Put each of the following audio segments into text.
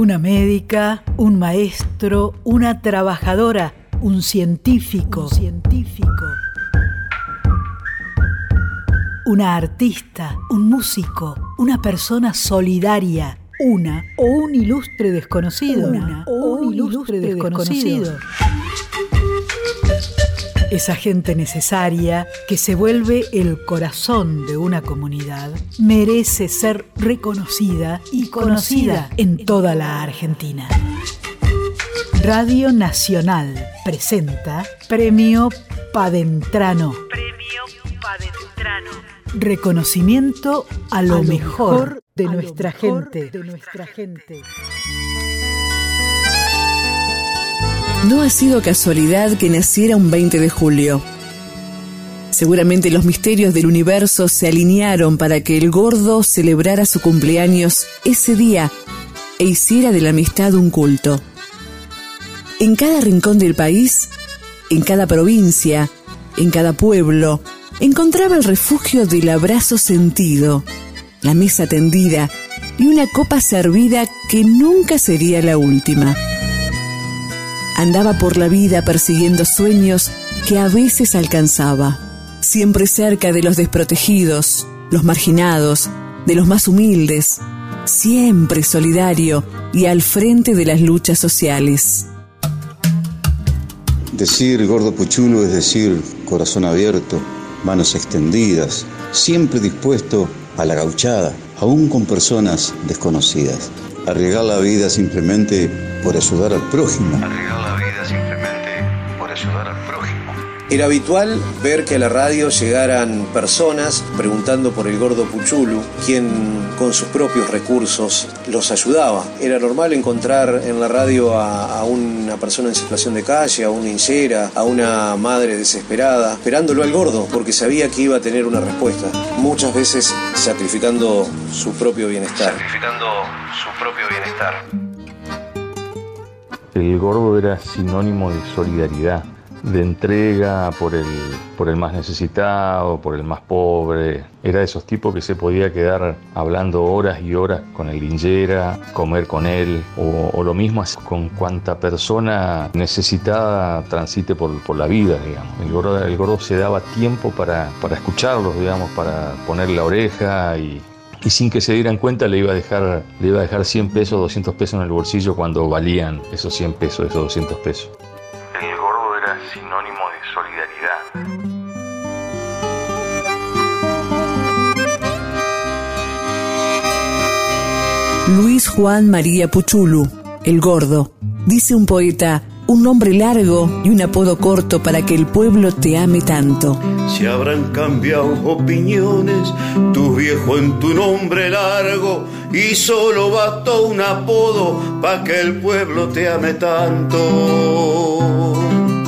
Una médica, un maestro, una trabajadora, un científico, científico. Una artista, un músico, una persona solidaria, una o un ilustre desconocido, una o un ilustre desconocido. Esa gente necesaria que se vuelve el corazón de una comunidad merece ser reconocida y conocida en toda la Argentina. Radio Nacional presenta Premio Padentrano. Premio Padentrano. Reconocimiento a lo, mejor, de, nuestra gente. de nuestra gente. No ha sido casualidad que naciera un 20 de julio. Seguramente los misterios del universo se alinearon para que el gordo celebrara su cumpleaños ese día e hiciera de la amistad un culto. En cada rincón del país, en cada provincia, en cada pueblo, encontraba el refugio del abrazo sentido, la mesa tendida y una copa servida que nunca sería la última andaba por la vida persiguiendo sueños que a veces alcanzaba, siempre cerca de los desprotegidos, los marginados, de los más humildes, siempre solidario y al frente de las luchas sociales. Decir gordo puchulo es decir corazón abierto, manos extendidas, siempre dispuesto a la gauchada, aún con personas desconocidas. Arriesgar la vida simplemente por ayudar al prójimo. Arriesgar la vida simplemente por ayudar al prójimo. Era habitual ver que a la radio llegaran personas preguntando por el gordo Puchulu, quien con sus propios recursos los ayudaba. Era normal encontrar en la radio a, a una persona en situación de calle, a una hinchera, a una madre desesperada, esperándolo al gordo, porque sabía que iba a tener una respuesta. Muchas veces sacrificando su propio bienestar. Sacrificando su propio bienestar. El gordo era sinónimo de solidaridad, de entrega por el, por el más necesitado, por el más pobre. Era de esos tipos que se podía quedar hablando horas y horas con el linchera, comer con él, o, lo mismo con cuanta persona necesitada transite por, por la vida, digamos. El gordo, el gordo se daba tiempo para, para escucharlos, digamos, para ponerle la oreja y, y sin que se dieran cuenta le iba a dejar, le iba a dejar 100 pesos, 200 pesos en el bolsillo cuando valían esos 100 pesos, esos 200 pesos. El gordo era sinónimo de solidaridad. Luis Juan María Puchulu, el gordo, dice un poeta, un nombre largo y un apodo corto para que el pueblo te ame tanto. Se habrán cambiado opiniones, tu viejo en tu nombre largo, y solo bastó un apodo para que el pueblo te ame tanto.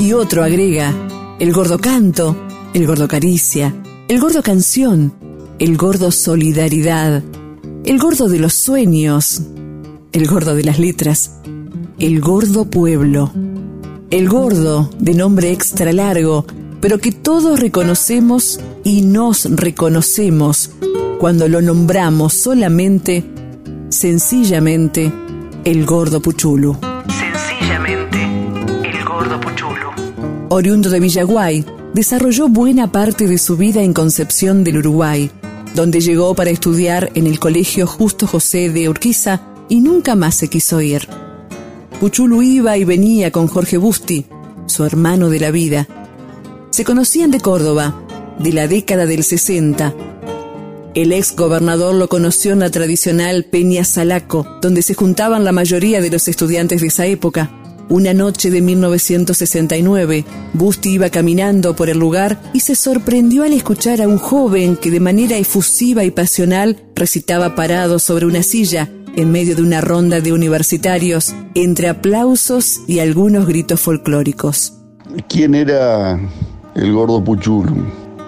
Y otro agrega, el gordo canto, el gordo caricia, el gordo canción, el gordo solidaridad, el gordo de los sueños, el gordo de las letras, el gordo pueblo, el gordo de nombre extra largo, pero que todos reconocemos y nos reconocemos cuando lo nombramos solamente, sencillamente, el gordo Puchulu. Sencillamente, el gordo Puchulu. Oriundo de Villaguay, desarrolló buena parte de su vida en Concepción del Uruguay, donde llegó para estudiar en el Colegio Justo José de Urquiza y nunca más se quiso ir. Puchulu iba y venía con Jorge Busti, su hermano de la vida. Se conocían de Córdoba, de la década del 60. El ex gobernador lo conoció en la tradicional Peña Salaco, donde se juntaban la mayoría de los estudiantes de esa época. Una noche de 1969, Busti iba caminando por el lugar y se sorprendió al escuchar a un joven que de manera efusiva y pasional recitaba parado sobre una silla en medio de una ronda de universitarios, entre aplausos y algunos gritos folclóricos. ¿Quién era el gordo Puchulo?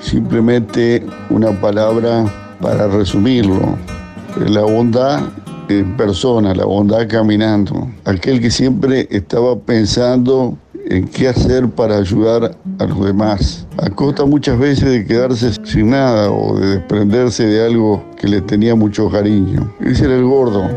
Simplemente una palabra para resumirlo. La bondad en persona, la bondad caminando. Aquel que siempre estaba pensando en qué hacer para ayudar a los demás. A costa muchas veces de quedarse sin nada o de desprenderse de algo que le tenía mucho cariño. Ese era el gordo.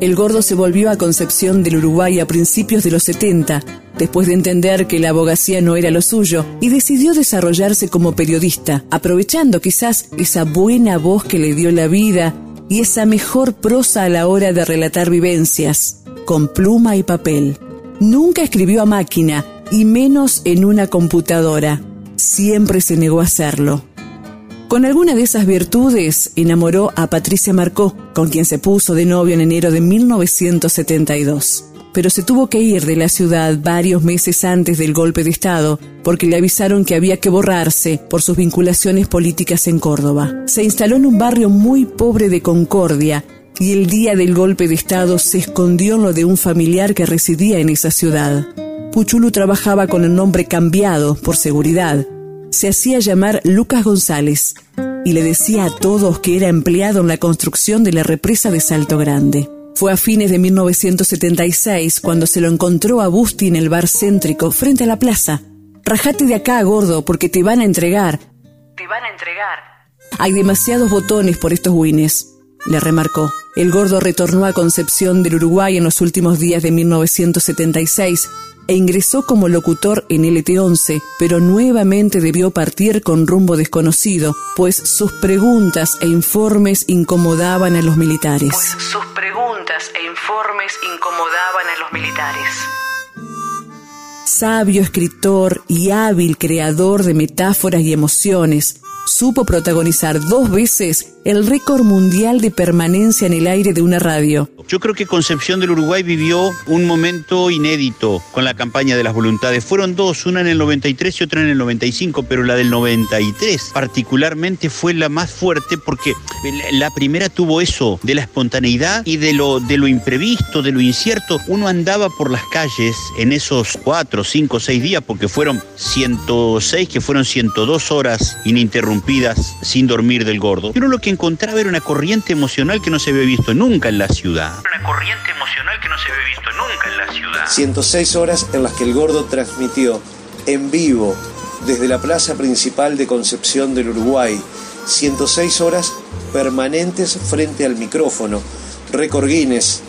El gordo se volvió a Concepción del Uruguay a principios de los 70, después de entender que la abogacía no era lo suyo, y decidió desarrollarse como periodista, aprovechando quizás esa buena voz que le dio la vida y esa mejor prosa a la hora de relatar vivencias, con pluma y papel. Nunca escribió a máquina, y menos en una computadora. Siempre se negó a hacerlo. Con alguna de esas virtudes enamoró a Patricia Marcó, con quien se puso de novio en enero de 1972. Pero se tuvo que ir de la ciudad varios meses antes del golpe de Estado, porque le avisaron que había que borrarse por sus vinculaciones políticas en Córdoba. Se instaló en un barrio muy pobre de Concordia y el día del golpe de Estado se escondió en lo de un familiar que residía en esa ciudad. Puchulu trabajaba con el nombre cambiado por seguridad. Se hacía llamar Lucas González y le decía a todos que era empleado en la construcción de la represa de Salto Grande. Fue a fines de 1976 cuando se lo encontró a Busti en el bar céntrico frente a la plaza. Rajate de acá, gordo, porque te van a entregar. Te van a entregar. Hay demasiados botones por estos wines, le remarcó. El gordo retornó a Concepción del Uruguay en los últimos días de 1976 e ingresó como locutor en LT11, pero nuevamente debió partir con rumbo desconocido, pues sus preguntas e informes incomodaban a los militares. Pues Sabio escritor y hábil creador de metáforas y emociones, supo protagonizar dos veces el récord mundial de permanencia en el aire de una radio. Yo creo que Concepción del Uruguay vivió un momento inédito con la campaña de las voluntades. Fueron dos, una en el 93 y otra en el 95, pero la del 93 particularmente fue la más fuerte porque la primera tuvo eso de la espontaneidad y de lo, de lo imprevisto, de lo incierto. Uno andaba por las calles en esos cuatro, cinco, seis días, porque fueron 106, que fueron 102 horas ininterrumpidas sin dormir del gordo. Pero lo que encontraba era una corriente emocional que no se había visto nunca en la ciudad. Una corriente emocional que no se había visto nunca en la ciudad. 106 horas en las que el gordo transmitió en vivo desde la plaza principal de Concepción del Uruguay. 106 horas permanentes frente al micrófono. Récord Guinness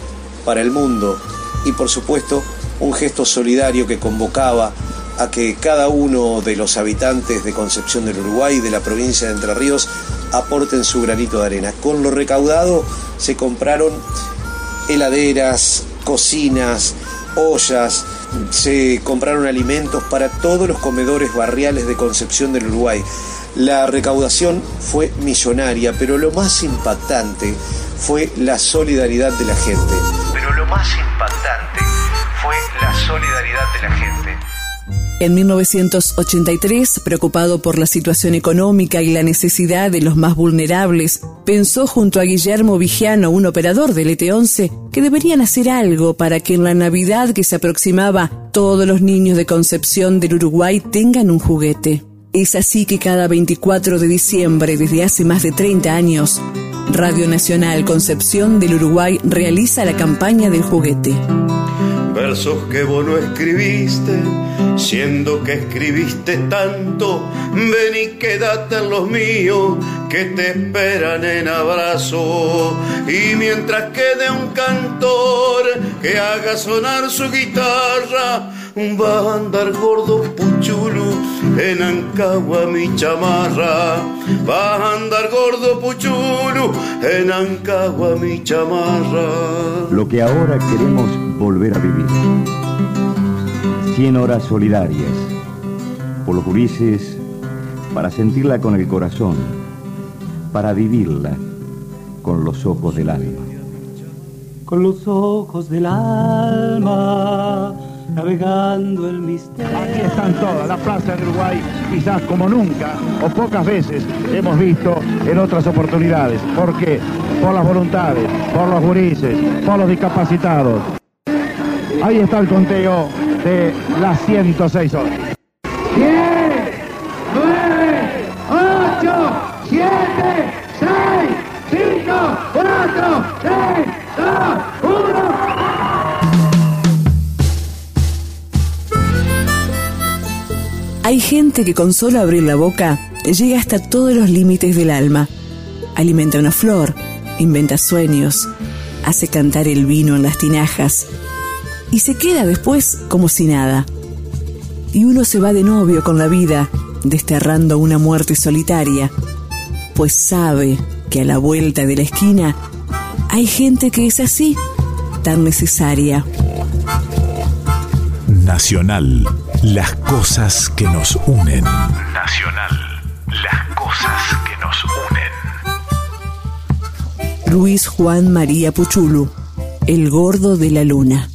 para el mundo. Y por supuesto, un gesto solidario que convocaba a que cada uno de los habitantes de Concepción del Uruguay y de la provincia de Entre Ríos aporten su granito de arena. Con lo recaudado se compraron heladeras, cocinas, ollas, se compraron alimentos para todos los comedores barriales de Concepción del Uruguay. La recaudación fue millonaria, pero lo más impactante fue la solidaridad de la gente. Pero lo más impactante solidaridad de la gente. En 1983, preocupado por la situación económica y la necesidad de los más vulnerables, pensó junto a Guillermo Vigiano, un operador del ET11, que deberían hacer algo para que en la Navidad que se aproximaba todos los niños de Concepción del Uruguay tengan un juguete. Es así que cada 24 de diciembre, desde hace más de 30 años, Radio Nacional Concepción del Uruguay realiza la campaña del juguete. Versos que vos no escribiste, siendo que escribiste tanto, ven y quédate en los míos que te esperan en abrazo. Y mientras quede un cantor que haga sonar su guitarra, va a andar gordo puchulu en Ancagua mi chamarra. Va a andar gordo puchulu en Ancagua mi chamarra. Lo que ahora queremos volver a vivir. 100 horas solidarias. Por los gurises, para sentirla con el corazón, para vivirla con los ojos del alma. Con los ojos del alma, navegando el misterio. Aquí están todas, la plaza de Uruguay, quizás como nunca o pocas veces hemos visto en otras oportunidades. ¿Por qué? Por las voluntades, por los gurises, por los discapacitados. Ahí está el conteo de las 106 horas. 10, 9, 8, 7, 6, 5, 4, 3, 2, 1. Hay gente que con solo abrir la boca llega hasta todos los límites del alma. Alimenta una flor, inventa sueños, hace cantar el vino en las tinajas y se queda después como si nada. Y uno se va de novio con la vida, desterrando una muerte solitaria, pues sabe que a la vuelta de la esquina hay gente que es así, tan necesaria. Nacional, las cosas que nos unen. Nacional, las cosas que nos unen. Luis Juan María Puchulu, el gordo de la luna.